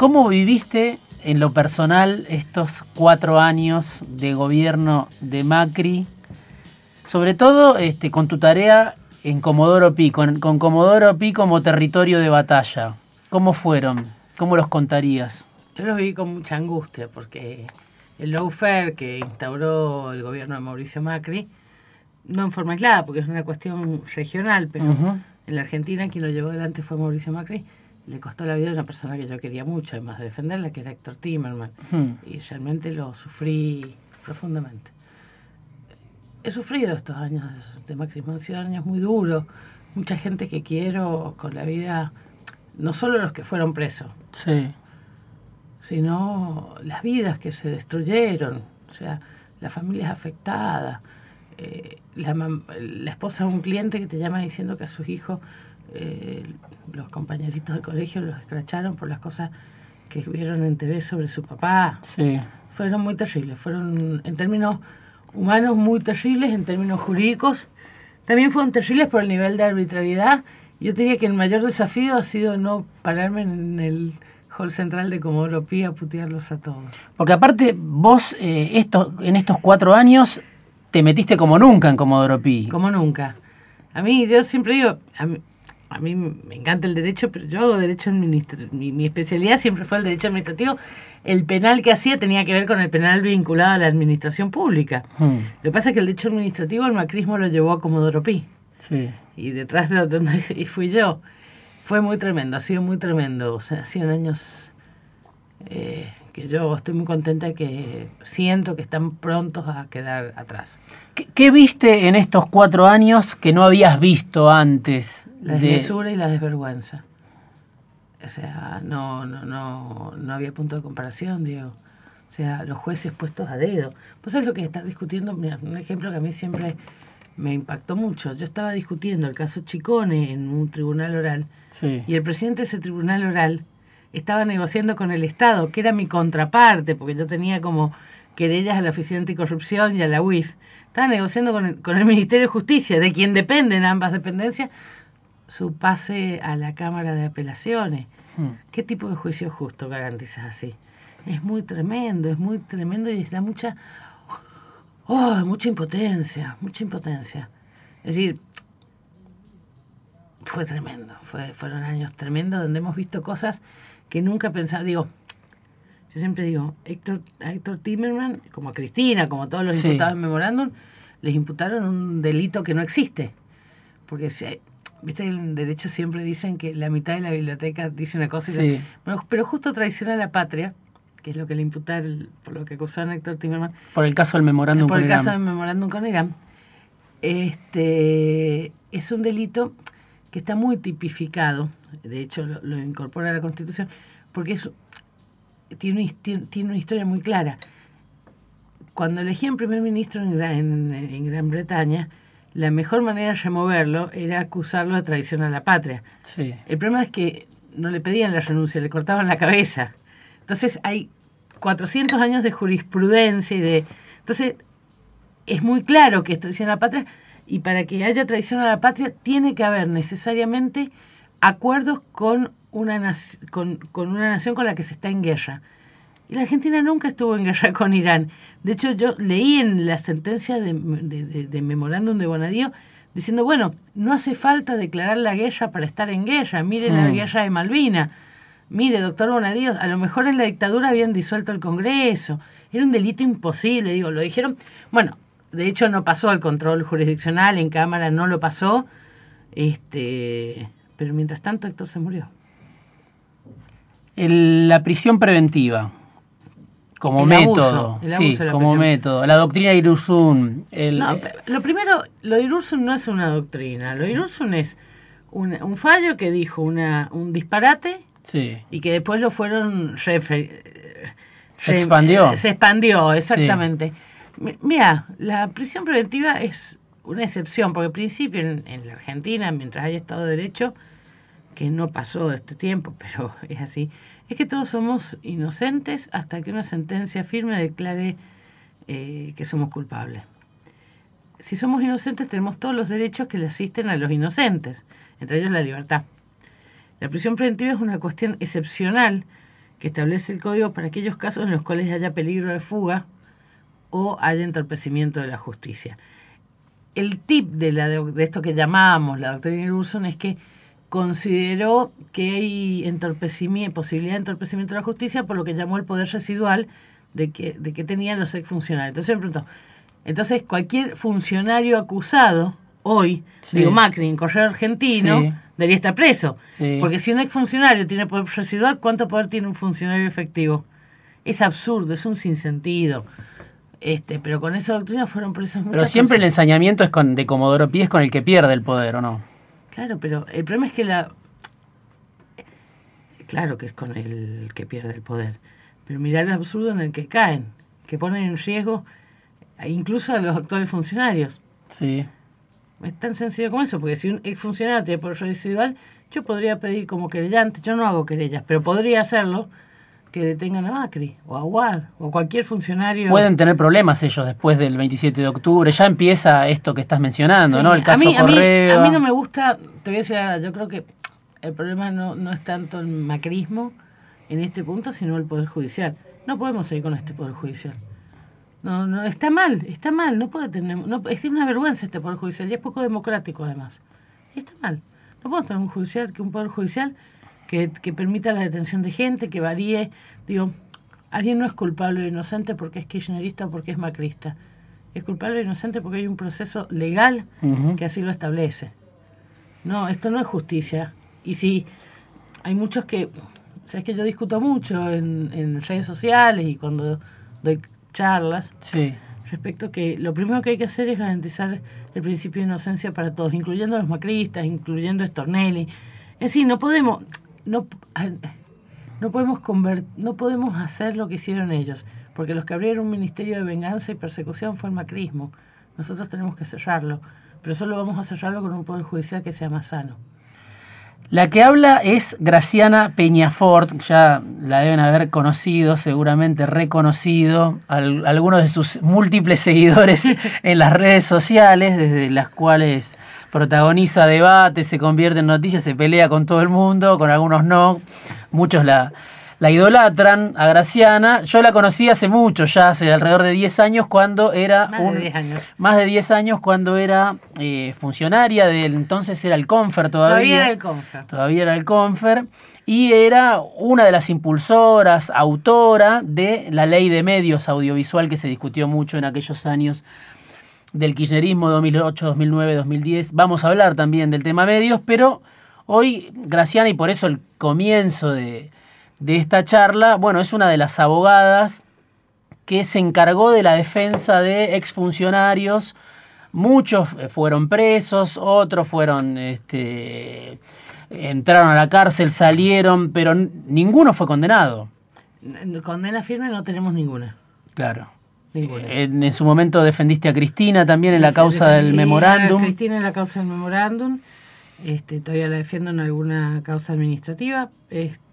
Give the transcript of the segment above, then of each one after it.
¿Cómo viviste en lo personal estos cuatro años de gobierno de Macri? Sobre todo este, con tu tarea en Comodoro Pi, con, con Comodoro Pi como territorio de batalla. ¿Cómo fueron? ¿Cómo los contarías? Yo los viví con mucha angustia porque el lawfare que instauró el gobierno de Mauricio Macri, no en forma aislada, porque es una cuestión regional, pero en la Argentina quien lo llevó adelante fue Mauricio Macri, le costó la vida a una persona que yo quería mucho, además de defenderla, que era Héctor Timerman, y realmente lo sufrí profundamente. He sufrido estos años de Macri, han sido años muy duros, mucha gente que quiero con la vida, no solo los que fueron presos, sí sino las vidas que se destruyeron, o sea, las familias afectadas. Eh, la, la, esposa de un cliente que te llama diciendo que a sus hijos, eh, los compañeritos del colegio los escracharon por las cosas que vieron en TV sobre su papá. Sí. Fueron muy terribles, fueron en términos humanos muy terribles, en términos jurídicos. También fueron terribles por el nivel de arbitrariedad. Yo diría que el mayor desafío ha sido no pararme en el hall central de Comodoro Pi a putearlos a todos. Porque aparte vos eh, esto, en estos cuatro años te metiste como nunca en Comodoro Pi. Como nunca. A mí, yo siempre digo, a mí, me encanta el derecho, pero yo hago derecho administrativo. Mi, especialidad siempre fue el derecho administrativo. El penal que hacía tenía que ver con el penal vinculado a la administración pública. Hmm. Lo que pasa es que el derecho administrativo, el macrismo lo llevó a Comodoro Pi. Sí. Y detrás de donde y fui yo. Fue muy tremendo, ha sido muy tremendo. O sea, 100 años eh, que yo estoy muy contenta que siento que están prontos a quedar atrás. ¿Qué, viste en estos cuatro años que no habías visto antes? La desmesura y la desvergüenza. O sea, no, no, no, no había punto de comparación, Diego. O sea, los jueces puestos a dedo. Pues es lo que estás discutiendo, mira, un ejemplo que a mí siempre me impactó mucho. Yo estaba discutiendo el caso Chicone en un tribunal oral y el presidente de ese tribunal oral estaba negociando con el Estado, que era mi contraparte, porque yo tenía como querellas a la Oficina Anticorrupción y a la UIF. Estaba negociando con el, con el Ministerio de Justicia, de quien dependen ambas dependencias, su pase a la Cámara de Apelaciones. Hmm. ¿Qué tipo de juicio justo garantizas así? Es muy tremendo, es muy tremendo y da mucha Oh, mucha impotencia, mucha impotencia. Es decir, fue tremendo, fue, fueron años tremendos donde hemos visto cosas que nunca pensaba. Digo, yo siempre digo, Héctor, a Héctor Timerman, como a Cristina, como todos los imputados en memorándum, les imputaron un delito que no existe. Porque, si viste, en derecho siempre dicen que la mitad de la biblioteca dice una cosa y bueno, pero justo traiciona a la patria que es lo que le imputaron, por lo que acusaron a Héctor Timerman. Por el caso del memorándum con Por el caso del memorándum con Irán. Este, es un delito que está muy tipificado, de hecho lo, incorpora a la Constitución, porque es, tiene, tiene, una historia muy clara. Cuando elegían primer ministro en Gran, en, Gran Bretaña, la mejor manera de removerlo era acusarlo de traición a la patria. Sí. El problema es que no le pedían la renuncia, le cortaban la cabeza. Entonces hay 400 años de jurisprudencia y de... Entonces es muy claro que es traición a la patria y para que haya traición a la patria tiene que haber necesariamente acuerdos con una, con, una nación con la que se está en guerra. Y la Argentina nunca estuvo en guerra con Irán. De hecho, yo leí en la sentencia de, de, memorándum de Bonadío diciendo, bueno, no hace falta declarar la guerra para estar en guerra. Miren la hmm. guerra de Malvinas mire, doctor Bonadío, a lo mejor en la dictadura habían disuelto el Congreso, era un delito imposible, digo, lo dijeron, bueno, de hecho no pasó al control jurisdiccional, en Cámara no lo pasó, este, pero mientras tanto Héctor se murió. la prisión preventiva, como método, sí, como método. La doctrina de Irurzun. no, lo primero, lo de Irurzun no es una doctrina, lo de Irurzun es un, un fallo que dijo una, un disparate y que después lo fueron... se expandió. se expandió, exactamente. Mira, la prisión preventiva es una excepción, porque al principio en, la Argentina, mientras haya Estado de Derecho, que no pasó este tiempo, pero es así, es que todos somos inocentes hasta que una sentencia firme declare eh, que somos culpables. Si somos inocentes tenemos todos los derechos que le asisten a los inocentes, entre ellos la libertad. La prisión preventiva es una cuestión excepcional que establece el código para aquellos casos en los cuales haya peligro de fuga o haya entorpecimiento de la justicia. El tip de, la, de esto que llamábamos la doctrina Wilson es que consideró que hay entorpecimiento, posibilidad de entorpecimiento de la justicia por lo que llamó el poder residual de que, de que tenían los exfuncionarios. Entonces me preguntó, entonces cualquier funcionario acusado hoy, digo Macri, en Correo Argentino, debería estar preso. Porque si un exfuncionario tiene poder residual, ¿cuánto poder tiene un funcionario efectivo? Es absurdo, es un sinsentido. Este, pero con esa doctrina fueron muchas Pero siempre el ensañamiento es con, de Comodoro Pi es con el que pierde el poder, ¿o no? Claro, pero el problema es que la... Claro que es con el que pierde el poder. Pero mirar el absurdo en el que caen, que ponen en riesgo incluso a los actuales funcionarios. Sí. Es tan sencillo como eso, porque si un exfuncionario tiene poder residual, yo podría pedir como querellante, yo no hago querellas, pero podría hacerlo que detengan a Macri o a Wad o cualquier funcionario. Pueden tener problemas ellos después del 27 de octubre. Ya empieza esto que estás mencionando, ¿no? El caso a Correo. A mí, no me gusta, te voy a decir, yo creo que el problema no, no es tanto el macrismo en este punto, sino el Poder Judicial. No podemos seguir con este Poder Judicial. No, no, está mal, está mal, no puede tener, no, es una vergüenza este Poder Judicial y es poco democrático además. Y está mal. No podemos tener un judicial, que un Poder Judicial que, que permita la detención de gente, que varíe. Digo, alguien no es culpable o inocente porque es kirchnerista o porque es macrista. Es culpable o inocente porque hay un proceso legal que así lo establece. No, esto no es justicia. Y si hay muchos que, o sea, es que yo discuto mucho en, en redes sociales y cuando doy charlas sí. respecto que lo primero que hay que hacer es garantizar el principio de inocencia para todos, incluyendo a los macristas, incluyendo Stornelli. Es decir, no podemos, no, no podemos no podemos hacer lo que hicieron ellos, porque los que abrieron un ministerio de venganza y persecución fue el macrismo. Nosotros tenemos que cerrarlo, pero solo vamos a cerrarlo con un poder judicial que sea más sano. La que habla es Graciana Peñafort, ya la deben haber conocido, seguramente reconocido, algunos de sus múltiples seguidores en las redes sociales, desde las cuales protagoniza debates, se convierte en noticias, se pelea con todo el mundo, con algunos no, muchos la, la idolatran a Graciana. Yo la conocí hace mucho, ya hace alrededor de 10 años, cuando era más de 10 años. Más de 10 años cuando era eh, funcionaria del entonces era el Confer todavía. Todavía era el Confer. Todavía era el Confer. Y era una de las impulsoras, autora de la ley de medios audiovisual que se discutió mucho en aquellos años del kirchnerismo 2008, 2009, 2010. Vamos a hablar también del tema medios, pero hoy Graciana, y por eso el comienzo de, de esta charla, bueno, es una de las abogadas que se encargó de la defensa de exfuncionarios. Muchos eh, fueron presos, otros fueron, este, entraron a la cárcel, salieron, pero ninguno fue condenado. Condena firme no tenemos ninguna. Claro. En, en, su momento defendiste a Cristina también en la causa del memorándum. Cristina en la causa del memorándum. Este, todavía la defiendo en alguna causa administrativa. Este,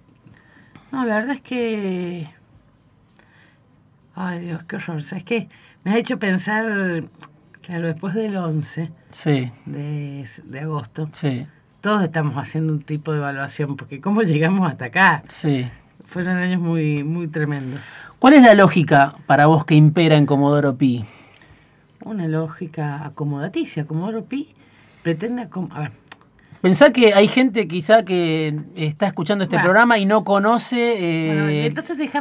no, la verdad es que... Ay Dios, qué horror. Es que me ha hecho pensar, claro, después del 11 sí. de, de agosto, sí. todos estamos haciendo un tipo de evaluación, porque ¿cómo llegamos hasta acá? Sí. Fueron años muy, muy tremendos. ¿Cuál es la lógica para vos que impera en Comodoro Pi? Una lógica acomodaticia. Comodoro Pi pretende... A ver, Pensá que hay gente quizá que está escuchando este programa y no conoce eh,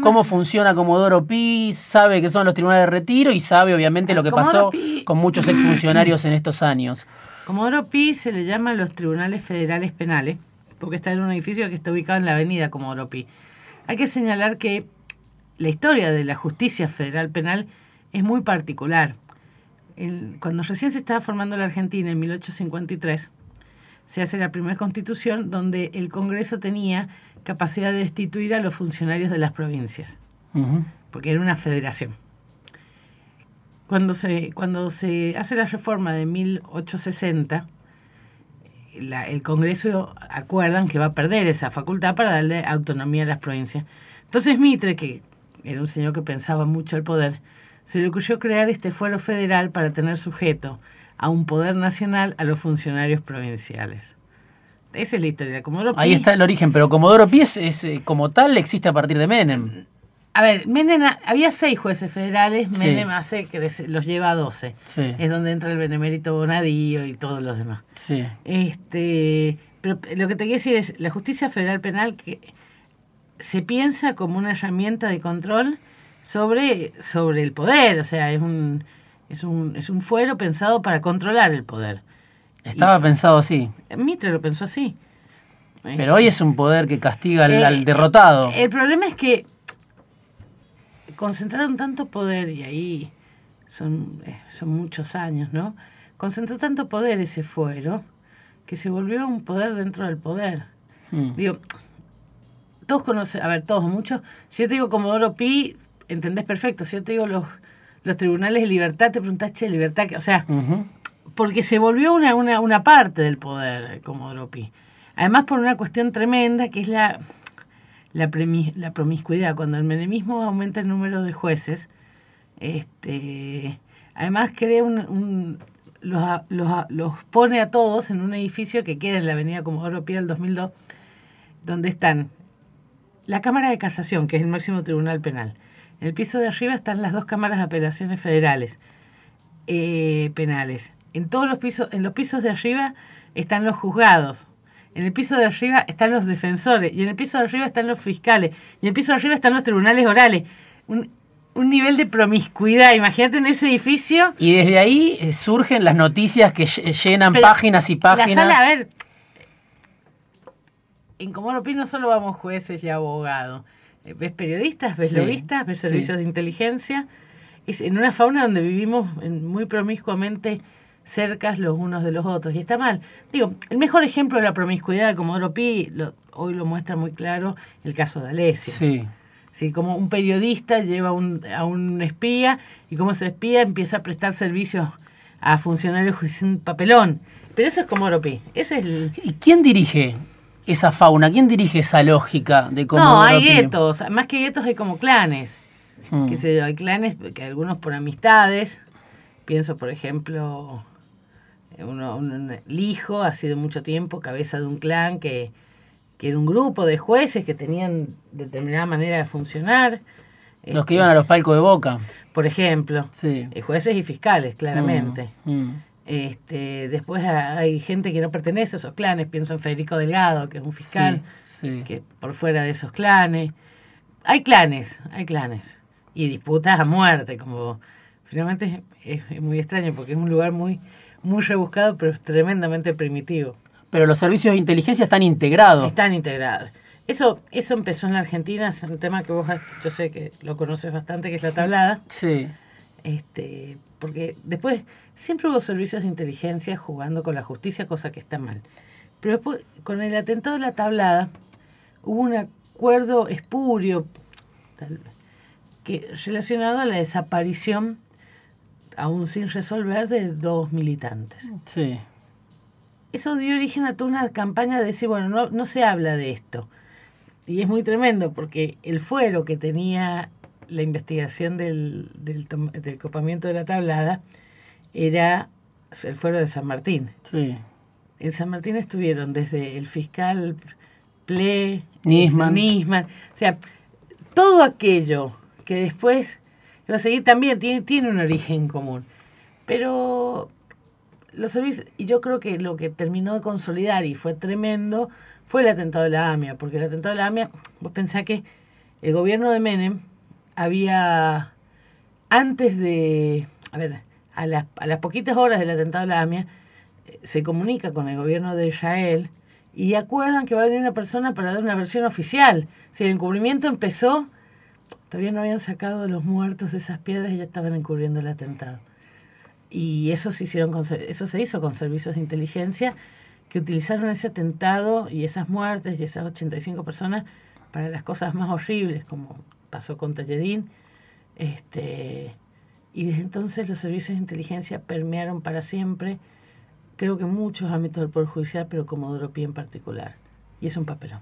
cómo funciona Comodoro Pi, sabe que son los tribunales de retiro y sabe obviamente lo que pasó con muchos exfuncionarios en estos años. Comodoro Pi se le llama los tribunales federales penales porque está en un edificio que está ubicado en la avenida Comodoro Pi. Hay que señalar que la historia de la justicia federal penal es muy particular. cuando recién se estaba formando la Argentina en 1853, se hace la primera constitución donde el Congreso tenía capacidad de destituir a los funcionarios de las provincias, porque era una federación. Cuando se, cuando se hace la reforma de 1860, el Congreso acuerdan que va a perder esa facultad para darle autonomía a las provincias. Entonces Mitre, que era un señor que pensaba mucho el poder, se le ocurrió crear este fuero federal para tener sujeto a un poder nacional a los funcionarios provinciales. esa es la historia. Comodoro Ahí está el origen, pero Comodoro Pi es, es, eh, como tal existe a partir de Menem. A ver, Menem, ha- había seis jueces federales, Sí. Menem hace que los lleva a 12. Sí, Es donde entra el benemérito Bonadío y todos los demás. sí. Este, pero lo que te quiero decir es, la justicia federal penal que se piensa como una herramienta de control sobre, sobre el poder, o sea, es un, es, un, es un fuero pensado para controlar el poder. Estaba pensado así. Mitre lo pensó así. Pero hoy es un poder que castiga al, Eh, al derrotado. El problema es que concentraron tanto poder, y ahí son, eh, son muchos años, ¿no? Concentró tanto poder ese fuero que se volvió un poder dentro del poder. Mm. Digo, todos conocen, a ver, todos, muchos. Si yo te digo Comodoro Pi, entendés perfecto. Si yo te digo los, los tribunales de libertad, te preguntás, che, libertad, o sea, porque se volvió una, una, una parte del poder eh, Comodoro Pi. Además por una cuestión tremenda que es la, la, premi- la promiscuidad. Cuando el menemismo aumenta el número de jueces, este, además crea un, un- los, pone a todos en un edificio que queda en la avenida Comodoro Pi del 2002, donde están la Cámara de Casación, que es el máximo tribunal penal. En el piso de arriba están las dos cámaras de apelaciones federales eh, penales. En todos los pisos, en los pisos de arriba están los juzgados. En el piso de arriba están los defensores. Y en el piso de arriba están los fiscales. Y en el piso de arriba están los tribunales orales. Un, un nivel de promiscuidad. Imagínate en ese edificio. Y desde ahí eh, surgen las noticias que lle- llenan Pero páginas y páginas. La sala, a ver. En Comodoro Pi no solo vamos jueces y abogados. Eh, Ves periodistas, ves Sí, lobistas, ves sí. servicios de inteligencia. Es en una fauna donde vivimos muy promiscuamente cercas los unos de los otros. Y está mal. Digo, el mejor ejemplo de la promiscuidad de Comodoro Pi, lo- hoy lo muestra muy claro el caso de Alesia. Sí. Sí, como un periodista lleva un- a un espía y como ese espía empieza a prestar servicios a funcionarios un papelón. Pero eso es como Pi. Ese es el... ¿Y quién dirige esa fauna? ¿Quién dirige esa lógica de cómo No, hay guetos. Más que guetos hay como clanes. Mm. Que se, hay clanes, que algunos por amistades. Pienso, por ejemplo, uno, un, Lijo ha sido mucho tiempo cabeza de un clan que, que era un grupo de jueces que tenían determinada manera de funcionar. Los que iban a los palcos de boca. Por ejemplo, Sí. eh, jueces y fiscales, claramente. Mm, mm. Este, después ha- hay gente que no pertenece a esos clanes, pienso en Federico Delgado, que es un fiscal, Sí, sí. que por fuera de esos clanes. Hay clanes, hay clanes. Y disputas a muerte, como finalmente es, es muy extraño porque es un lugar muy, muy rebuscado, pero es tremendamente primitivo. Pero los servicios de inteligencia están integrados. Están integrados. Eso, eso empezó en la Argentina, es un tema que vos, yo sé que lo conoces bastante, que es la tablada. Sí. este porque después siempre hubo servicios de inteligencia jugando con la justicia, cosa que está mal. Pero después, con el atentado de la tablada, hubo un acuerdo espurio tal- que relacionado a la desaparición, aún sin resolver, de dos militantes. Sí. Eso dio origen a toda una campaña de decir, bueno, no, no se habla de esto. Y es muy tremendo porque el fuero que tenía la investigación del, del, del copamiento de la tablada era el fuero de San Martín. Sí. En San Martín estuvieron desde el fiscal Ple, Nisman. Nisman, o sea, todo aquello que después va a seguir también tiene, tiene un origen común. Pero los servicios, y yo creo que lo que terminó de consolidar y fue tremendo fue el atentado de la AMIA, porque el atentado de la AMIA, vos pensás que el gobierno de Menem había, antes de, a ver, a las, a las poquitas horas del atentado de la AMIA, eh, se comunica con el gobierno de Israel y acuerdan que va a venir una persona para dar una versión oficial. Si el encubrimiento empezó, todavía no habían sacado los muertos de esas piedras y ya estaban encubriendo el atentado. Y eso se, hicieron con eso se hizo con servicios de inteligencia que utilizaron ese atentado y esas muertes y esas 85 personas para las cosas más horribles, como pasó con Talledín. Este, y desde entonces los servicios de inteligencia permearon para siempre, creo que muchos ámbitos del Poder Judicial, pero como Pi en particular. Y es un papelón.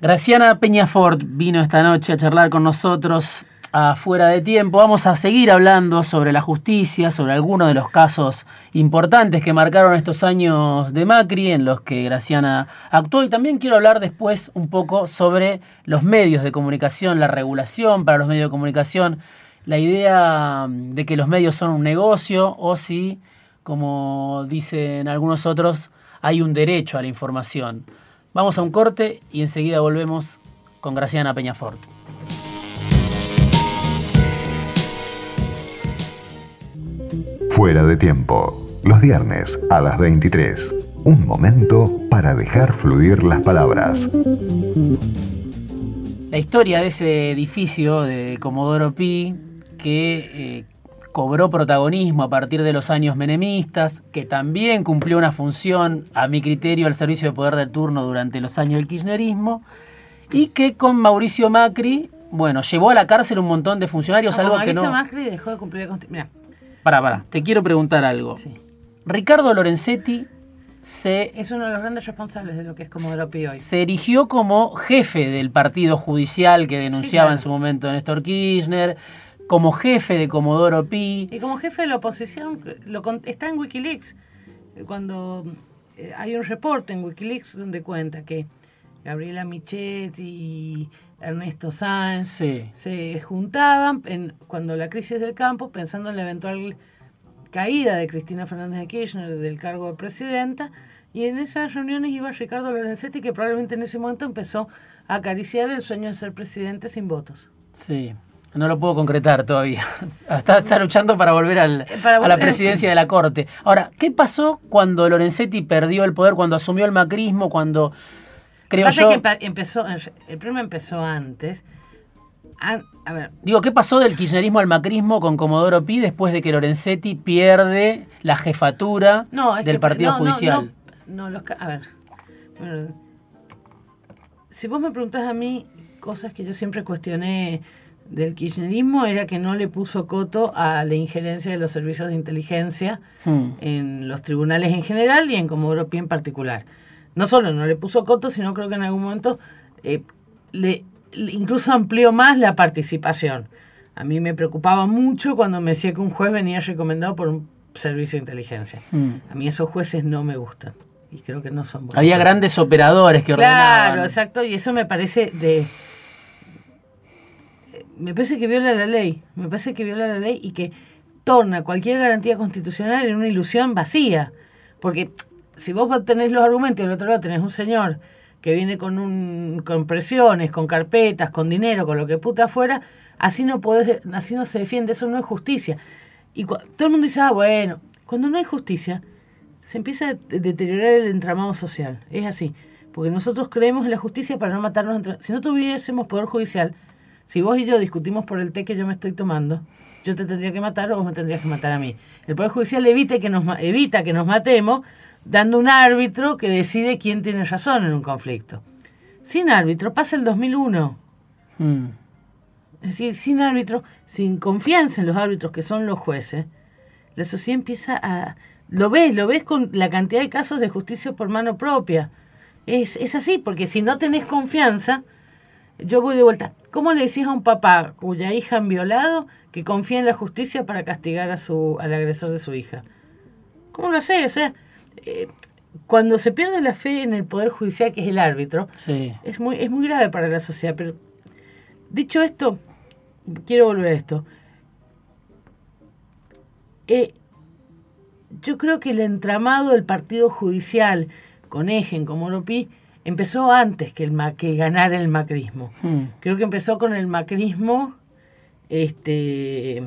Graciana Peñafort vino esta noche a charlar con nosotros. A Fuera de Tiempo. Vamos a seguir hablando sobre la justicia, sobre algunos de los casos importantes que marcaron estos años de Macri en los que Graciana actuó. Y también quiero hablar después un poco sobre los medios de comunicación, la regulación para los medios de comunicación, la idea de que los medios son un negocio o si, como dicen algunos otros, hay un derecho a la información. Vamos a un corte y enseguida volvemos con Graciana Peñafort. Fuera de tiempo, los viernes a las 23. Un momento para dejar fluir las palabras. La historia de ese edificio de Comodoro Pi que eh, cobró protagonismo a partir de los años menemistas, que también cumplió una función, a mi criterio, al servicio de poder del turno durante los años del kirchnerismo, y que con Mauricio Macri, bueno, llevó a la cárcel un montón de funcionarios, algo que no... Macri dejó de cumplir Mira. Pará, pará, te quiero preguntar algo. Ricardo Lorenzetti se... Es uno de los grandes responsables de lo que es Comodoro Pi hoy. Se erigió como jefe del partido judicial que denunciaba en su momento Néstor Kirchner, como jefe de Comodoro Pi. Y como jefe de la oposición, lo, está en Wikileaks. Cuando eh, hay un reporte en Wikileaks donde cuenta que Gabriela Michetti y Ernesto Sáenz se juntaban en, cuando la crisis del campo, pensando en la eventual caída de Cristina Fernández de Kirchner del cargo de presidenta, y en esas reuniones iba Ricardo Lorenzetti, que probablemente en ese momento empezó a acariciar el sueño de ser presidente sin votos. Sí, no lo puedo concretar todavía. Está, luchando para volver al, eh, a la presidencia de la Corte. Ahora, ¿qué pasó cuando Lorenzetti perdió el poder, cuando asumió el macrismo, cuando creo yo... Que empezó, el problema empezó antes. A, ver. Digo, ¿qué pasó del kirchnerismo al macrismo con Comodoro Pi después de que Lorenzetti pierde la jefatura del Partido Judicial? No, los, a ver. si vos me preguntás a mí cosas que yo siempre cuestioné del kirchnerismo era que no le puso coto a la injerencia de los servicios de inteligencia hmm. en los tribunales en general y en Comodoro Pi en particular. No solo no le puso coto, sino creo que en algún momento eh, le, incluso amplió más la participación. A mí me preocupaba mucho cuando me decía que un juez venía recomendado por un servicio de inteligencia. Hmm. A mí esos jueces no me gustan y creo que no son buenos. Había grandes operadores que ordenaban. Claro, exacto, y eso me parece de me parece que viola la ley, me parece que viola la ley y que torna cualquier garantía constitucional en una ilusión vacía. Porque si vos tenés los argumentos y del otro lado tenés un señor que viene con, un, con presiones, con carpetas, con dinero, con lo que puta fuera, así no, podés, así no se defiende, eso no es justicia. Y todo el mundo dice, ah, bueno, cuando no hay justicia, se empieza a deteriorar el entramado social. Es así. Porque nosotros creemos en la justicia para no matarnos entre... Si no tuviésemos poder judicial, si vos y yo discutimos por el té que yo me estoy tomando, yo te tendría que matar o vos me tendrías que matar a mí. El Poder Judicial evita que nos, evita que nos matemos dando un árbitro que decide quién tiene razón en un conflicto. Sin árbitro pasa el 2001. Hmm. Es decir, sin árbitro, sin confianza en los árbitros que son los jueces, la sociedad empieza a... Lo ves, lo ves con la cantidad de casos de justicia por mano propia. Es, es así, porque si no tenés confianza, yo voy de vuelta. ¿Cómo le decís a un papá cuya hija han violado que confía en la justicia para castigar a su, al agresor de su hija? ¿Cómo lo hace? O sea, eh, cuando se pierde la fe en el Poder Judicial, que es el árbitro, es, muy, es muy grave para la sociedad. Pero dicho esto, quiero volver a esto. Eh, yo creo que el entramado del Partido Judicial, con Ejen, como Oropi, empezó antes que, el que ganara el macrismo. Hmm. Creo que empezó con el macrismo este,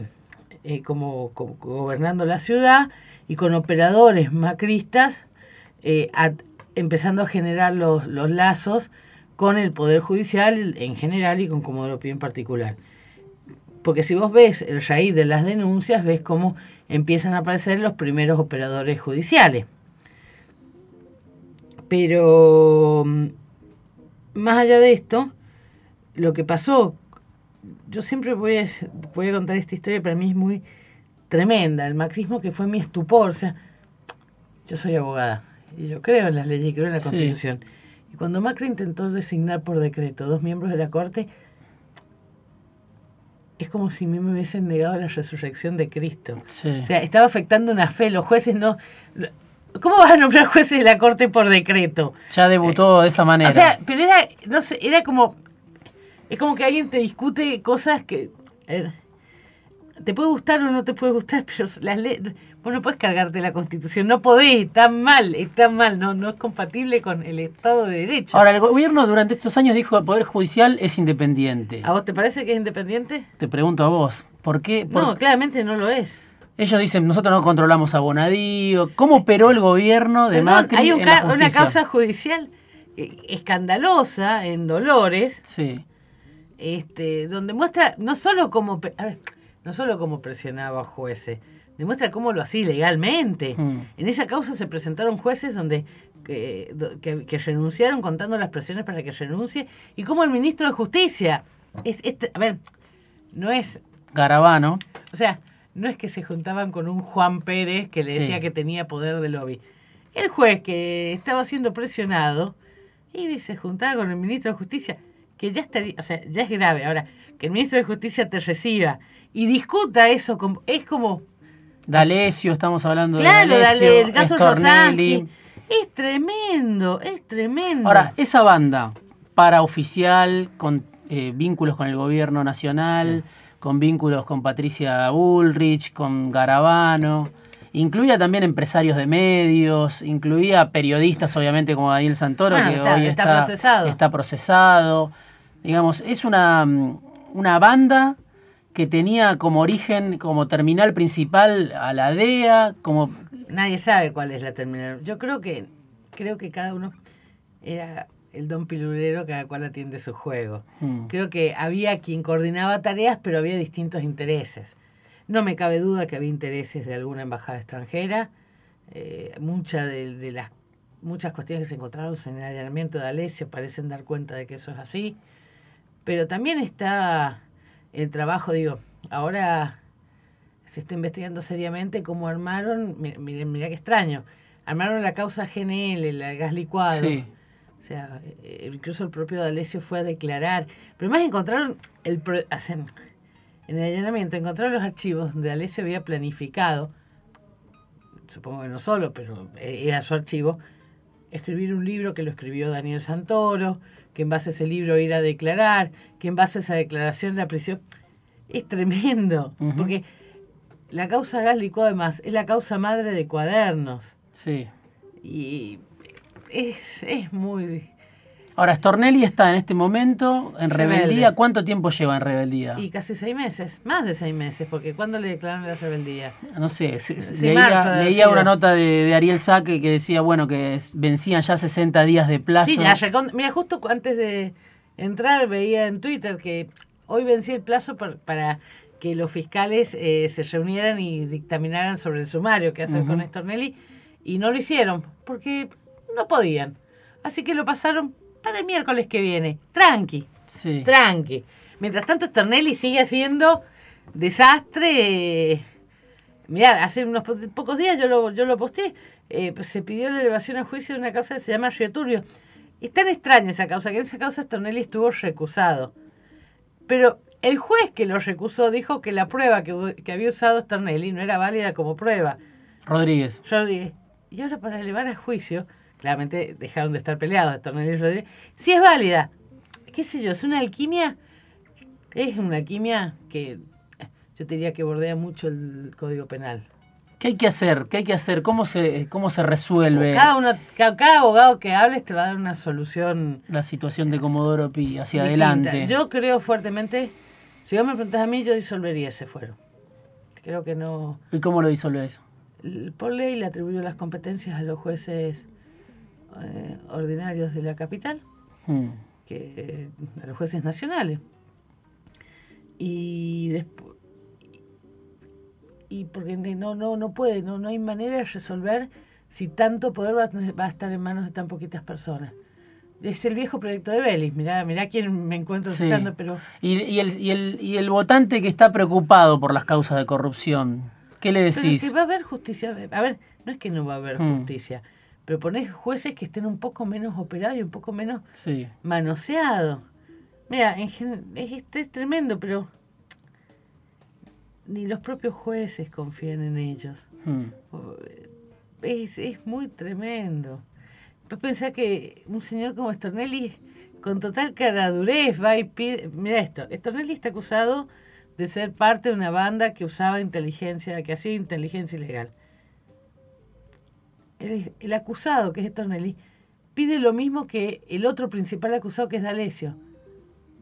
eh, como, gobernando la ciudad y con operadores macristas eh, empezando a generar los, los, lazos con el Poder Judicial en general y con Comodoro Pi en particular. Porque si vos ves el raíz de las denuncias, ves cómo empiezan a aparecer los primeros operadores judiciales. Pero mm, más allá de esto, lo que pasó, yo siempre voy a, voy a contar esta historia, para mí es muy tremenda. El macrismo que fue mi estupor, o sea, yo soy abogada y yo creo en las leyes y creo en la Constitución. Y cuando Macri intentó designar por decreto dos miembros de la Corte, es como si a mí me hubiesen negado la resurrección de Cristo. Sí. O sea, estaba afectando una fe. Los jueces no. ¿Cómo vas a nombrar jueces de la corte por decreto? ya debutó de esa manera. O sea, pero era, no sé, era como. Es como que alguien te discute cosas que. Te puede gustar o no te puede gustar, pero las leyes. Vos no puedes cargarte la constitución, no podés, está mal, está mal, no, no es compatible con el Estado de Derecho. Ahora, el gobierno durante estos años dijo que el Poder Judicial es independiente. ¿A vos te parece que es independiente? Te pregunto a vos, ¿por qué? Por- No, claramente no lo es. Ellos dicen, nosotros no controlamos a Bonadío. ¿Cómo operó el gobierno de Perdón, Macri hay un en la ca- una causa judicial eh, escandalosa en Dolores, Sí, este, donde muestra no solo cómo, a ver, no solo cómo presionaba a jueces, demuestra cómo lo hacía ilegalmente. Mm. En esa causa se presentaron jueces donde que, que- que renunciaron contando las presiones para que renuncie y cómo el ministro de Justicia, es, es- a ver, no es, Garabano. o sea, no es que se juntaban con un Juan Pérez que le Sí. decía que tenía poder de lobby. El juez que estaba siendo presionado y se juntaba con el ministro de Justicia, que ya estaría, o sea, ya es grave. Ahora, que el ministro de Justicia te reciba y discuta eso, con- es como, D'Alessio, estamos hablando claro, de D'Alessio, dale, el caso. Rosanti. Es tremendo, es tremendo. Ahora, esa banda paraoficial, con eh, vínculos con el gobierno nacional, con vínculos con Patricia Bullrich, con Garabano, incluía también empresarios de medios, incluía periodistas, obviamente, como Daniel Santoro, Bueno, que está- hoy está está, procesado. está procesado. Digamos, es una, mm, una banda que tenía como origen, como terminal principal a la DEA, como Nadie sabe cuál es la terminal. Yo creo que creo que cada uno era el don pilulero, cada cual atiende su juego. Mm. Creo que había quien coordinaba tareas, pero había distintos intereses. No me cabe duda que había intereses de alguna embajada extranjera. Eh, mucha de, de las muchas cuestiones que se encontraron en el allanamiento de Alessio parecen dar cuenta de que eso es así. Pero también está el trabajo, digo, ahora se está investigando seriamente cómo armaron, mi- miren, mirá qué extraño, armaron la causa GNL, la gas licuado. Sí. O sea, eh, incluso el propio D'Alessio fue a declarar. Pero además encontraron, el pro- hacen- en el allanamiento, encontraron los archivos donde D'Alessio había planificado, supongo que no solo, pero eh, era su archivo, escribir un libro que lo escribió Daniel Santoro, que en base a ese libro ir a declarar, que en base a esa declaración la prisión. Es tremendo, porque la causa gas licuado además es la causa madre de cuadernos. Sí. Y es, es muy... Ahora, Stornelli está en este momento en Rebelde. rebeldía. ¿Cuánto tiempo lleva en rebeldía? Y casi seis meses, más de seis meses, porque ¿cuándo le declararon la rebeldía? No sé, se- Sí, leía, marzo una nota de, de Ariel Saque que decía, bueno, que vencían ya 60 días de plazo. Sí, ya Mira, justo antes de entrar veía en Twitter que hoy vencía el plazo par- para que los fiscales eh, se reunieran y dictaminaran sobre el sumario que hacer con. Stornelli y no lo hicieron porque no podían. Así que lo pasaron para el miércoles que viene. Tranqui, Sí. tranqui. Mientras tanto, Stornelli sigue haciendo desastre. Mirá, hace unos po- pocos días yo lo, yo lo posté. eh, pues se pidió la elevación a juicio de una causa que se llama Río Turbio. Es tan extraña esa causa que en esa causa Stornelli estuvo recusado. Pero el juez que lo recusó dijo que la prueba que, que había usado Stornelli no era válida como prueba. Rodríguez. Rodríguez. Y ahora para elevar a juicio, claramente dejaron de estar peleados Tornelli y Rodríguez. Si es válida, qué sé yo, es una alquimia, es una alquimia que yo te diría que bordea mucho el Código Penal. ¿Qué hay que hacer? ¿Qué hay que hacer? ¿Cómo se, cómo se resuelve Cada, uno, cada, cada abogado que hables te va a dar una solución la situación de Comodoro Pi hacia distinta. adelante? Yo creo fuertemente, si vos me preguntas a mí, yo disolvería ese fuero. Creo que no... ¿Y cómo lo disolvés? por ley le atribuyó las competencias a los jueces eh, ordinarios de la capital, Hmm. que eh, a los jueces nacionales. Y después y porque no no no puede, no no hay manera de resolver si tanto poder va a, tener- va a estar en manos de tan poquitas personas. Es el viejo proyecto de Vélez, mirá, mirá quién me encuentro Sí. citando, pero Y, y el, y, el, y el votante que está preocupado por las causas de corrupción, ¿qué le Pero decís? si va a haber justicia, a ver, no es que no va a haber Mm. justicia, pero ponés jueces que estén un poco menos operados y un poco menos Sí. manoseados. Mira, en gen- es, es tremendo, pero ni los propios jueces confían en ellos. Mm. Es, es muy tremendo. Vos pensás que un señor como Stornelli, con total caradurez, va y pide... Mira esto, Stornelli está acusado de ser parte de una banda que usaba inteligencia, que hacía inteligencia ilegal. El, el acusado, que es Stornelli, pide lo mismo que el otro principal acusado, que es D'Alessio.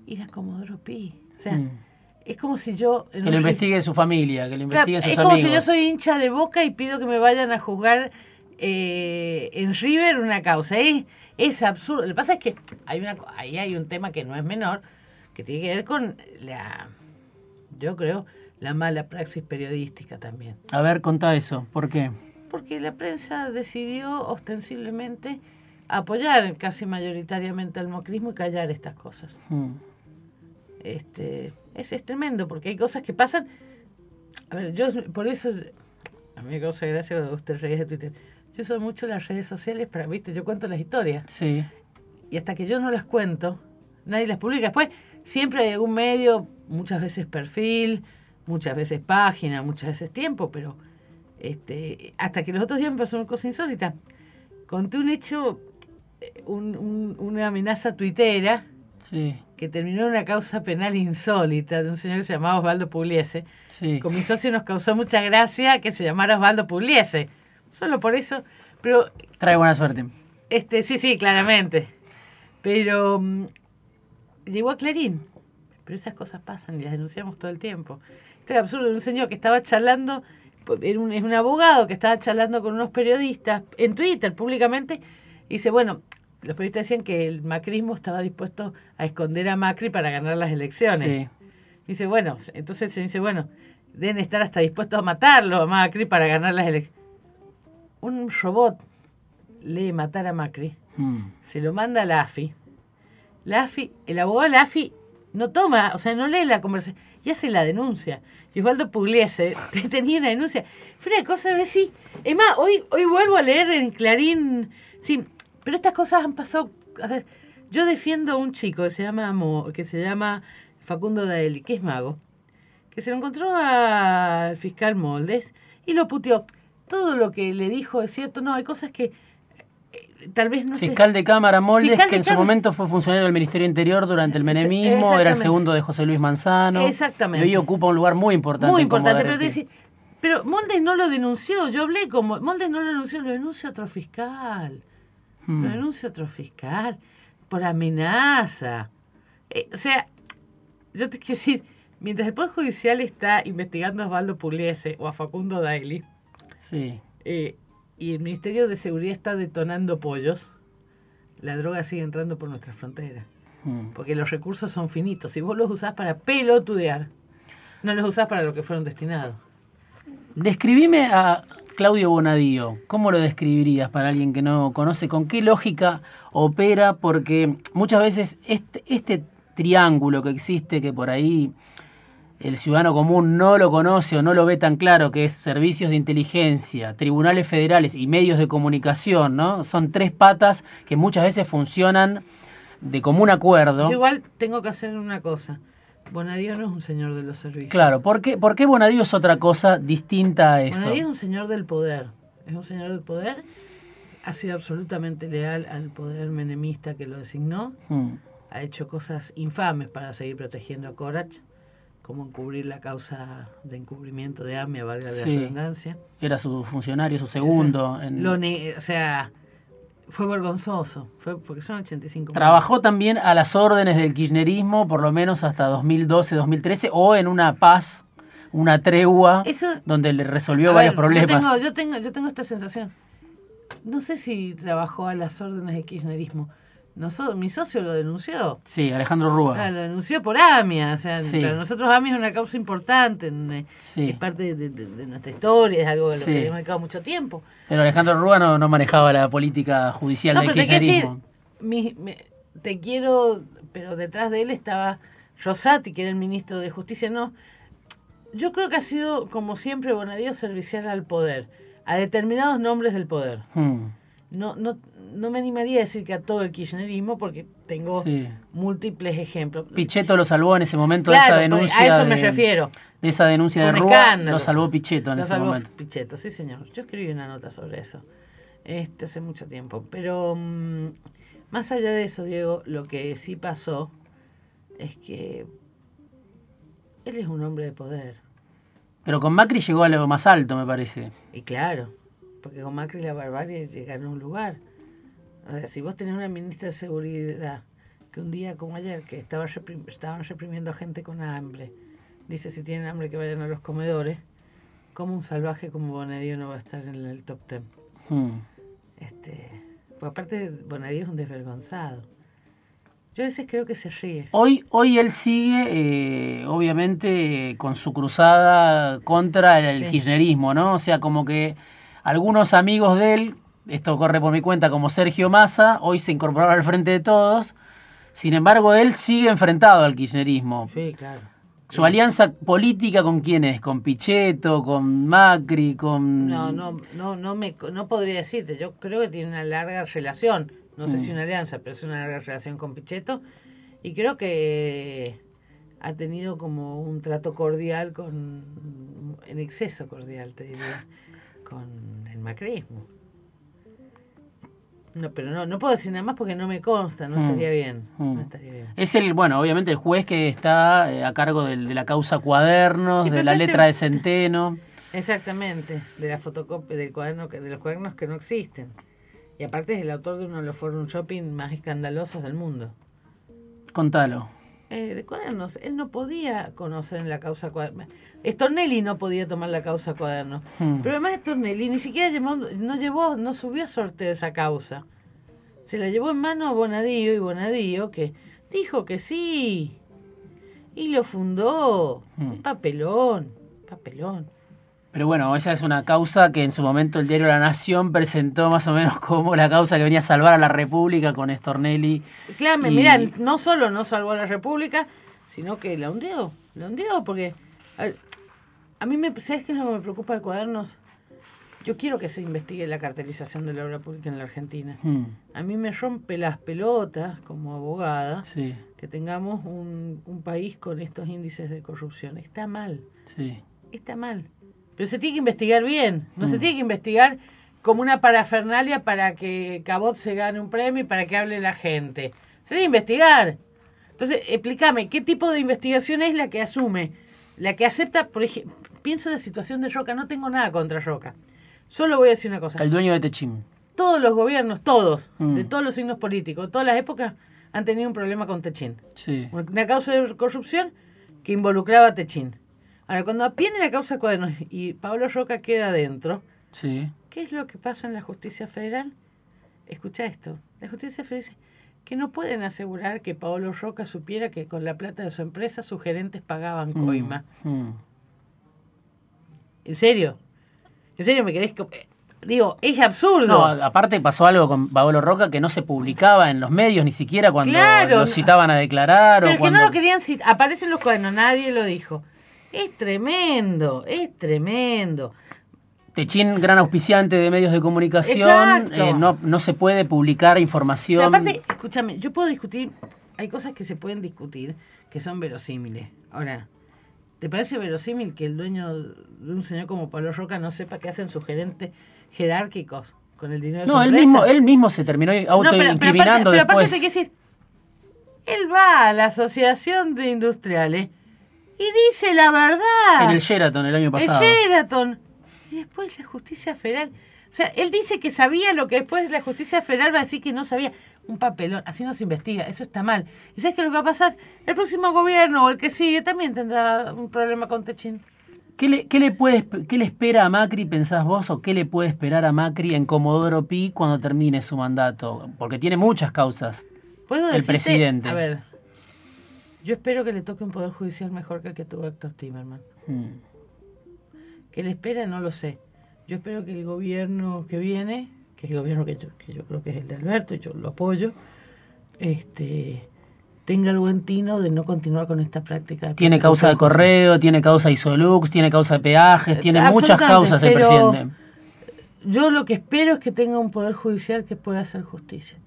Ir a Comodoro Pi. O sea, Mm. es como si yo... Que lo investigue su familia, que lo Claro, investigue sus es como amigos. si yo soy hincha de Boca y pido que me vayan a juzgar eh, en River una causa. Es, es absurdo. Lo que pasa es que hay una, ahí hay un tema que no es menor, que tiene que ver con la, yo creo, la mala praxis periodística también. A ver, contá eso. ¿Por qué? Porque la prensa decidió ostensiblemente apoyar casi mayoritariamente al mocrismo y callar estas cosas. Mm. Este, es, es tremendo porque hay cosas que pasan. A ver, yo por eso, a mí me causa gracia cuando usted reís de Twitter. Yo uso mucho las redes sociales para, viste, yo cuento las historias Sí. y hasta que yo no las cuento, nadie las publica. Después siempre hay algún medio, muchas veces perfil, muchas veces página, muchas veces tiempo, pero este, hasta que los otros días me pasó una cosa insólita. Conté un hecho, eh, un- un- una amenaza tuitera Sí. que terminó en una causa penal insólita de un señor que se llamaba Osvaldo Pugliese. Sí. Con mi socio nos causó mucha gracia que se llamara Osvaldo Pugliese. Solo por eso. Pero, Trae buena suerte. este, sí, sí, claramente. Pero mm, llegó a Clarín. Pero esas cosas pasan y las denunciamos todo el tiempo. Esto es absurdo. Un señor que estaba charlando, era un, es un abogado que estaba charlando con unos periodistas en Twitter públicamente. Y dice, bueno, los periodistas decían que el macrismo estaba dispuesto a esconder a Macri para ganar las elecciones. Sí. Dice, bueno, entonces se dice, bueno, deben estar hasta dispuestos a matarlo a Macri para ganar las elecciones. Un robot lee matar a Macri, Mm. se lo manda a la AFI. La AFI, el abogado de la AFI no toma, o sea, no lee la conversación y hace la denuncia. Osvaldo Pugliese tenía una denuncia. Fue una cosa, ¿ves? Sí. Es más, hoy, hoy vuelvo a leer en Clarín. Sí, pero estas cosas han pasado. A ver, yo defiendo a un chico que se llama, que se llama Facundo Daeli, que es mago, que se lo encontró al fiscal Moldes y lo puteó. Todo lo que le dijo es cierto. No, hay cosas que tal vez no Fiscal de Cámara Moldes, Fiscal que en su momento fue funcionario del Ministerio Interior durante el menemismo, era el segundo de José Luis Manzano. Exactamente. Y hoy ocupa un lugar muy importante. Muy importante, pero, decir, pero Moldes no lo denunció. Yo hablé como. Moldes no lo denunció, lo denuncia otro fiscal. Lo denuncia otro fiscal. Por amenaza. Eh, o sea, yo te quiero decir, mientras el Poder Judicial está investigando a Osvaldo Pugliese o a Facundo Daily, Sí. eh, y el Ministerio de Seguridad está detonando pollos, la droga sigue entrando por nuestra frontera. Mm. Porque los recursos son finitos. Si vos los usás para pelotudear, no los usás para lo que fueron destinados. Describime a Claudio Bonadío. ¿Cómo lo describirías para alguien que no conoce? ¿Con qué lógica opera? Porque muchas veces este, este triángulo que existe, que por ahí el ciudadano común no lo conoce o no lo ve tan claro, que es servicios de inteligencia, tribunales federales y medios de comunicación, ¿no? Son tres patas que muchas veces funcionan de común acuerdo. Yo igual tengo que hacer una cosa. Bonadío no es un señor de los servicios. Claro, ¿por qué, ¿por qué Bonadío es otra cosa distinta a eso? Bonadío es un señor del poder. Es un señor del poder. Ha sido absolutamente leal al poder menemista que lo designó. Mm, Ha hecho cosas infames para seguir protegiendo a Corach, como encubrir la causa de encubrimiento de AMIA, valga la Sí. redundancia. Era su funcionario, su segundo. en- Lo o sea, fue vergonzoso. Fue porque son 85 Trabajó también a las órdenes del kirchnerismo, por lo menos hasta 2012-2013, o en una paz, una tregua, Eso- donde le resolvió varios ver, problemas. Yo tengo, yo, tengo, yo tengo esta sensación. No sé si trabajó a las órdenes de kirchnerismo. Nosotros, mi socio lo denunció. Sí, Alejandro Rúa. Ah, lo denunció por AMIA. O sea, Sí. para nosotros AMIA es una causa importante. en, Sí. Es parte de, de- de nuestra historia, es algo de lo Sí. que hemos dedicado mucho tiempo. Pero Alejandro Rúa no, no manejaba la política judicial No, del pero te quiero decir, kirchnerismo. mi- me- te quiero, pero detrás de él estaba Rosati, que era el ministro de Justicia. No, yo creo que ha sido, como siempre, Bonadío servicial al poder, a determinados nombres del poder. Mm, no, no, no me animaría a decir que a todo el kirchnerismo porque tengo Sí. múltiples ejemplos. Pichetto lo salvó en ese momento de esa denuncia. a eso me de- refiero. de esa denuncia de Rúa, lo salvó Pichetto en Lo ese salvó momento. Pichetto, sí señor. Yo escribí una nota sobre eso este, hace mucho tiempo. Pero mm, más allá de eso, Diego, lo que sí pasó es que él es un hombre de poder. Pero con Macri llegó a lo más alto, me parece. Y claro, porque con Macri la barbarie llega a un lugar. O sea, si vos tenés una ministra de seguridad que un día como ayer, que estaba reprim- estaban reprimiendo a gente con hambre, dice si tienen hambre que vayan a los comedores, como un salvaje como Bonadío no va a estar en el top ten? Hmm. Este, pues aparte, Bonadío es un desvergonzado. Yo a veces creo que se ríe. Hoy, hoy él sigue, eh, obviamente, con su cruzada contra el, Sí. kirchnerismo, ¿no? O sea, como que algunos amigos de él, esto corre por mi cuenta, como Sergio Massa, hoy se incorporaron al frente de todos. Sin embargo, él sigue enfrentado al kirchnerismo. Sí, claro. ¿Su alianza política con quién es? ¿Con Pichetto? ¿Con Macri? ¿Con...? No, no, no, no me, no podría decirte. Yo creo que tiene una larga relación. No sé si una alianza, pero es una larga relación con Pichetto. Y creo que ha tenido como un trato cordial con, en exceso cordial, te diría, con el macrismo. No, pero no, no puedo decir nada más porque no me consta, no Mm. estaría bien. Mm. No estaría bien. Es el, bueno, obviamente el juez que está eh, a cargo del- de la causa cuadernos, Sí, de la letra de Centeno. Exactamente, de la fotocopia del cuaderno que, de los cuadernos que no existen. Y aparte es el autor de uno de los forum shopping más escandalosos del mundo. Contalo. Eh, de cuadernos, él no podía conocer en la causa cuadernos. Stornelli no podía tomar la causa cuadernos. Hmm. Pero además Stornelli ni siquiera llevó, no llevó, no subió a sorteo esa causa. Se la llevó en mano a Bonadío y Bonadío que dijo que sí. Y lo fundó. Hmm. Un papelón, papelón. Pero bueno, esa es una causa que en su momento el diario La Nación presentó más o menos como la causa que venía a salvar a la República con Stornelli. Claro, Y- mirá, no solo no salvó a la República, sino que la hundió. La hundió porque a mí, me, ¿sabes qué es lo que me preocupa de cuadernos? Yo quiero que se investigue la cartelización de la obra pública en la Argentina. Hmm, A mí me rompe las pelotas como abogada Sí, que tengamos un, un país con estos índices de corrupción. Está mal, sí. está mal. Pero se tiene que investigar bien, no se Mm. tiene que investigar como una parafernalia para que Cabot se gane un premio y para que hable la gente. Se tiene que investigar. Entonces, explícame, ¿qué tipo de investigación es la que asume? La que acepta, por ejemplo, pienso en la situación de Roca, no tengo nada contra Roca. Solo voy a decir una cosa El dueño de Techín. todos los gobiernos, todos, Mm. de todos los signos políticos, todas las épocas, han tenido un problema con Techín. Sí. Una causa de corrupción que involucraba a Techín. Ahora, cuando viene la causa Cuadernos y Pablo Roca queda adentro, Sí. ¿qué es lo que pasa en la justicia federal? Escucha esto. La justicia federal dice que no pueden asegurar que Pablo Roca supiera que con la plata de su empresa sus gerentes pagaban Hmm, coima. hmm. ¿En serio? ¿En serio me querés... Digo, es absurdo. No, aparte pasó algo con Paolo Roca que no se publicaba en los medios ni siquiera cuando Claro, lo citaban a declarar Pero o que cuando... no lo querían citar. Aparecen los cuadernos, nadie lo dijo. Es tremendo, es tremendo. Techín, gran auspiciante de medios de comunicación, eh, no, no se puede publicar Pero información. aparte, escúchame, yo puedo discutir, hay cosas que se pueden discutir que son verosímiles. Ahora, ¿te parece verosímil que el dueño de un señor como Pablo Roca no sepa qué hacen sus gerentes jerárquicos con el dinero de no, su él empresa? mismo, él mismo se terminó No, pero- autoincriminando pero aparte, pero aparte después. te quiero decir, él va a la Asociación de Industriales y dice la verdad. En el Sheraton el año pasado. El Sheraton. Y después la justicia federal. O sea, él dice que sabía lo que después la justicia federal va a decir que no sabía. Un papelón. Así no se investiga. Eso está mal. ¿Y sabes qué es lo que va a pasar? El próximo gobierno o el que sigue también tendrá un problema con Techín. ¿Qué le, qué le puede, qué le espera a Macri, pensás vos, o qué le puede esperar a Macri en Comodoro Pi cuando termine su mandato? Porque tiene muchas causas. ¿Puedo El decirte- presidente. A ver. Yo espero que le toque un poder judicial mejor que el que tuvo Héctor Timerman. Hmm. ¿Qué le espera? No lo sé. Yo espero que el gobierno que viene, que es el gobierno que yo, que yo creo que es el de Alberto, y yo lo apoyo, este tenga el buen tino de no continuar con esta práctica. de Tiene causa de correo, tiene causa Isolux, tiene causa de peajes, tiene muchas causas el presidente. yo lo que espero es que tenga un poder judicial que pueda hacer justicia.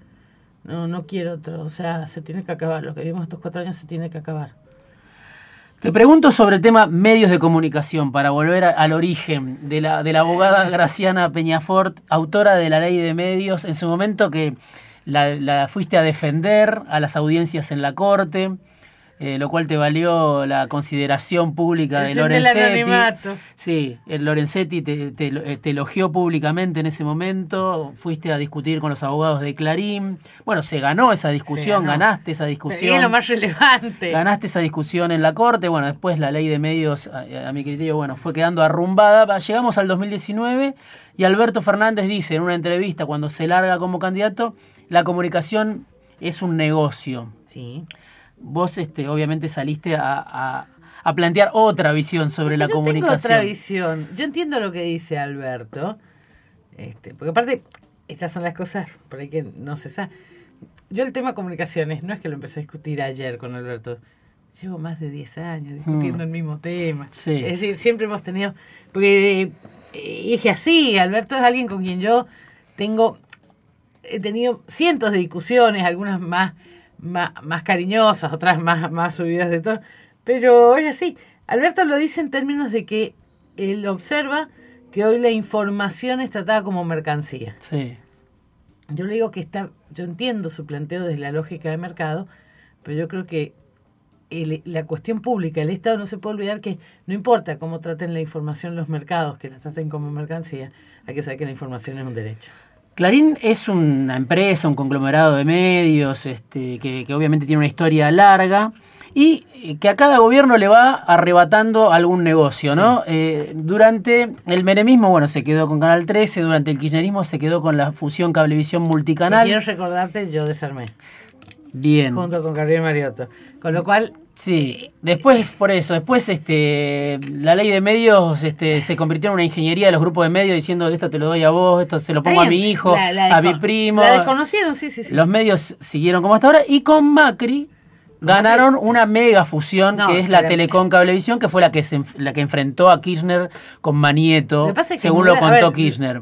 No, no quiero otro. O sea, se tiene que acabar. Lo que vimos estos cuatro años se tiene que acabar. Te pregunto sobre el tema medios de comunicación, para volver a- al origen de la, de la abogada Graciana Peñafort, autora de la ley de medios, en su momento que la, la fuiste a defender a las audiencias en la corte, eh, lo cual te valió la consideración pública de Lorenzetti. Sí, el Lorenzetti te, te- te elogió públicamente en ese momento, fuiste a discutir con los abogados de Clarín. Bueno, se ganó esa discusión, ganó. ganaste esa discusión. es lo más relevante. Ganaste esa discusión en la corte, bueno, después la ley de medios, a, a mi criterio, bueno, fue quedando arrumbada. Llegamos al 2019 y Alberto Fernández dice en una entrevista cuando se larga como candidato, la comunicación es un negocio. Sí. Vos, este, obviamente, saliste a, a- a plantear otra visión sobre la Yo tengo comunicación. otra visión. Yo entiendo lo que dice Alberto. Este, porque aparte, estas son las cosas por ahí que no se sabe. Yo el tema comunicaciones, no es que lo empecé a discutir ayer con Alberto. Llevo más de 10 años discutiendo Mm. el mismo tema. Sí. Es decir, siempre hemos tenido... Porque eh, dije así, Alberto es alguien con quien yo tengo... He tenido cientos de discusiones, algunas más, más, más cariñosas, otras más, más subidas de tono. Pero es así. Alberto lo dice en términos de que él observa que hoy la información es tratada como mercancía. Sí, Yo le digo que está, yo entiendo su planteo desde la lógica de mercado, pero yo creo que el- la cuestión pública, el Estado no se puede olvidar que no importa cómo traten la información los mercados, que la traten como mercancía, hay que saber que la información es un derecho. Clarín es una empresa, un conglomerado de medios, este, que, que obviamente tiene una historia larga y eh, que a cada gobierno le va arrebatando algún negocio, ¿no? Eh, durante el menemismo, bueno, se quedó con Canal 13, durante el kirchnerismo se quedó con la fusión cablevisión Y multicanal. quiero recordarte, yo desarmé, Bien. junto con Gabriel Mariotto. Con lo cual, Sí, después por eso, después este la ley de medios este, se convirtió en una ingeniería de los grupos de medios diciendo esto te lo doy a vos, esto se lo pongo a mi hijo, la- la a mi primo. La desconocieron, sí, sí, sí. Los medios siguieron como hasta ahora y con Macri ganaron una mega fusión No, que es la pero- Telecom Cablevisión, que fue la que se la que enfrentó a Kirchner con Manieto, que que según lo contó ver, Kirchner.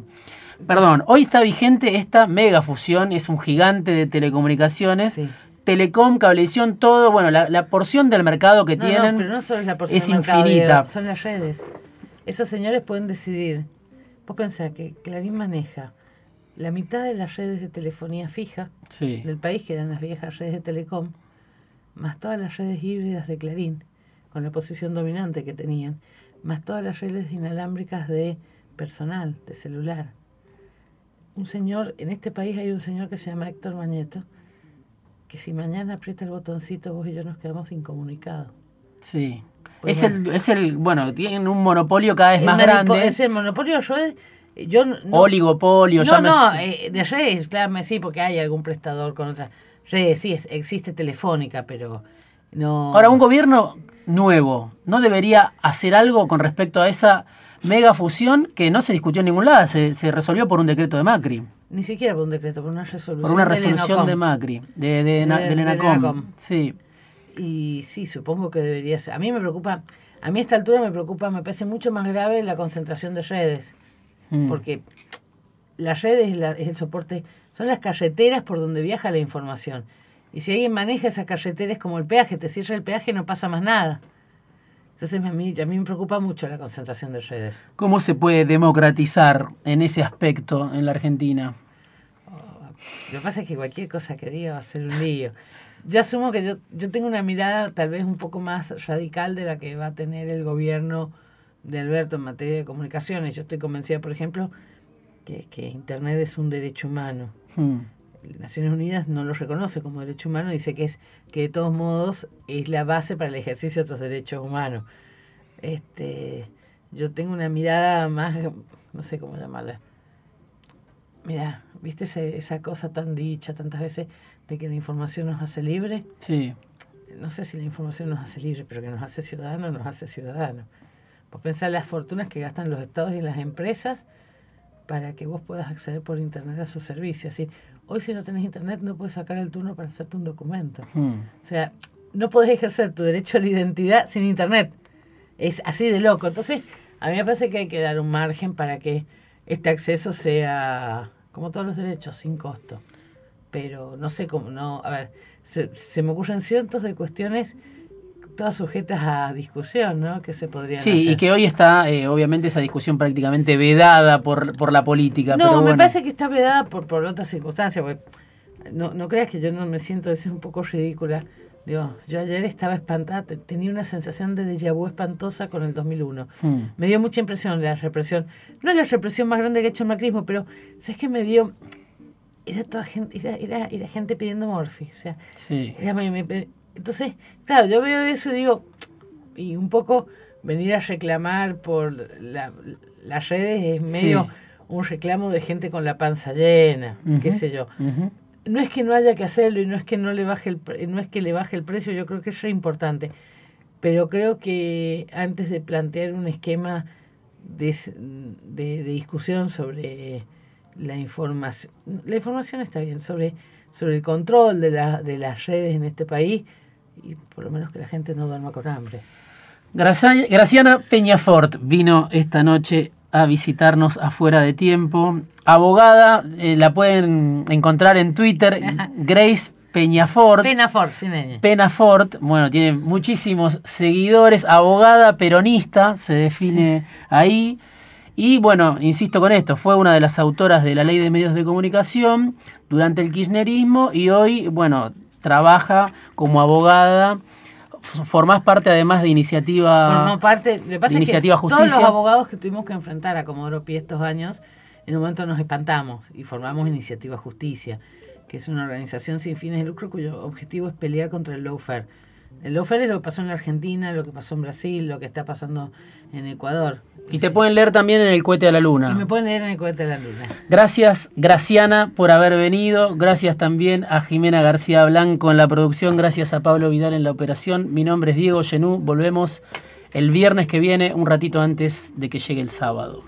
Perdón, hoy está vigente esta mega fusión, es un gigante de telecomunicaciones. Sí. Telecom, Cablevisión, todo, bueno, la, la porción del mercado que No, tienen no, pero no solo es la porción es del mercado, infinita. Diego, son las redes. Esos señores pueden decidir. Vos pensás que Clarín maneja la mitad de las redes de telefonía fija Sí. del país, que eran las viejas redes de Telecom, más todas las redes híbridas de Clarín, con la posición dominante que tenían, más todas las redes inalámbricas de personal, de celular. Un señor, en este país hay un señor que se llama Héctor Mañeto, que si mañana aprieta el botoncito, vos y yo nos quedamos incomunicados. Sí. Pues es, el, es el, bueno, tienen un monopolio cada vez El más grande. Es el monopolio de redes. Yo no, Oligopolio, no, no, eh, de redes, claro, sí, porque hay algún prestador con otras redes. Sí, es- existe Telefónica, pero no. Ahora, un gobierno nuevo no debería hacer algo con respecto a esa mega fusión que no se discutió en ningún lado, se, se resolvió por un decreto de Macri, Ni siquiera por un decreto, por una resolución. por una resolución de Macri, de, de, Na- De- del del ENACOM. ENACOM. Sí, Y sí, supongo que debería ser. A mí me preocupa, a mí a esta altura me preocupa, me parece mucho más grave la concentración de redes. Mm. Porque las redes es, la- es el soporte, son las carreteras por donde viaja la información. Y si alguien maneja esas carreteras como el peaje, te cierra el peaje y no pasa más nada. Entonces a mí, a mí me preocupa mucho la concentración de redes. ¿Cómo se puede democratizar en ese aspecto en la Argentina? Lo que pasa es que cualquier cosa que diga va a ser un lío. Yo asumo que yo, yo tengo una mirada tal vez un poco más radical de la que va a tener el gobierno de Alberto en materia de comunicaciones. Yo estoy convencida, por ejemplo, que, que Internet es un derecho humano. Mm. Naciones Unidas no lo reconoce como derecho humano, dice que es que de todos modos es la base para el ejercicio de otros derechos humanos. Este, yo tengo una mirada más, no sé cómo llamarla. Mira, ¿viste ese- esa cosa tan dicha tantas veces de que la información nos hace libre? Sí, No sé si la información nos hace libre, pero que nos hace ciudadanos, nos hace ciudadanos. Vos pensás las fortunas que gastan los estados y las empresas para que vos puedas acceder por internet a sus servicios. Así, hoy si no tenés internet no puedes sacar el turno para hacerte un documento. Mm. O sea, no podés ejercer tu derecho a la identidad sin internet. Es así de loco. Entonces, a mí me parece que hay que dar un margen para que este acceso sea, como todos los derechos, sin costo. Pero no sé cómo, no, a ver, se, se me ocurren cientos de cuestiones todas sujetas a discusión, ¿no? Que se podrían Sí, y que hoy está, eh, obviamente, esa discusión prácticamente vedada por, por la política. No, pero me bueno. parece que está vedada por, por otras circunstancias. porque no, no creas que yo no me siento, eso es un poco ridícula. Digo, yo ayer estaba espantada, te- tenía una sensación de déjà vu espantosa con el 2001. Hmm. Me dio mucha impresión la represión. No es la represión más grande que ha hecho el macrismo, pero ¿sabes qué me dio? Era toda gente, era, era, era gente pidiendo morfi. O sea, Sí. era- me- me- entonces, claro, yo veo eso y digo, y un poco venir a reclamar por la- las redes es medio Sí. un reclamo de gente con la panza llena, qué sé yo. No es que no haya que hacerlo y no es que no le baje el no es que le baje el precio, yo creo que es importante. Pero creo que antes de plantear un esquema de, de- discusión sobre la información, la información está bien, sobre, sobre el control de, la, de las redes en este país y por lo menos que la gente no duerma con hambre. Gracia- Graciana Peñafort vino esta noche a visitarnos afuera de tiempo. Abogada, eh, la pueden encontrar en Twitter, Grace Peñafort. Pena Ford, sin ñ. Penafort, bueno, tiene muchísimos seguidores, abogada peronista, se define ahí. Y bueno, insisto con esto, fue una de las autoras de la ley de medios de comunicación durante el kirchnerismo y hoy, bueno, trabaja como abogada. Formás parte además de iniciativa. Formó parte, lo que pasa es que Iniciativa todos Justicia. los abogados que tuvimos que enfrentar a Comodoro Pi estos años, en un momento nos espantamos y formamos Iniciativa Justicia, que es una organización sin fines de lucro cuyo objetivo es pelear contra el lawfare. El lawfare es lo que pasó en la Argentina, lo que pasó en Brasil, lo que está pasando en Ecuador. Y te pueden leer también en el cohete a la luna. Y me pueden leer en el cohete de la luna. Gracias, Graciana, por haber venido. Gracias también a Jimena García Blanco en la producción. Gracias a Pablo Vidal en la operación. Mi nombre es Diego Genú. Volvemos el viernes que viene, un ratito antes de que llegue el sábado.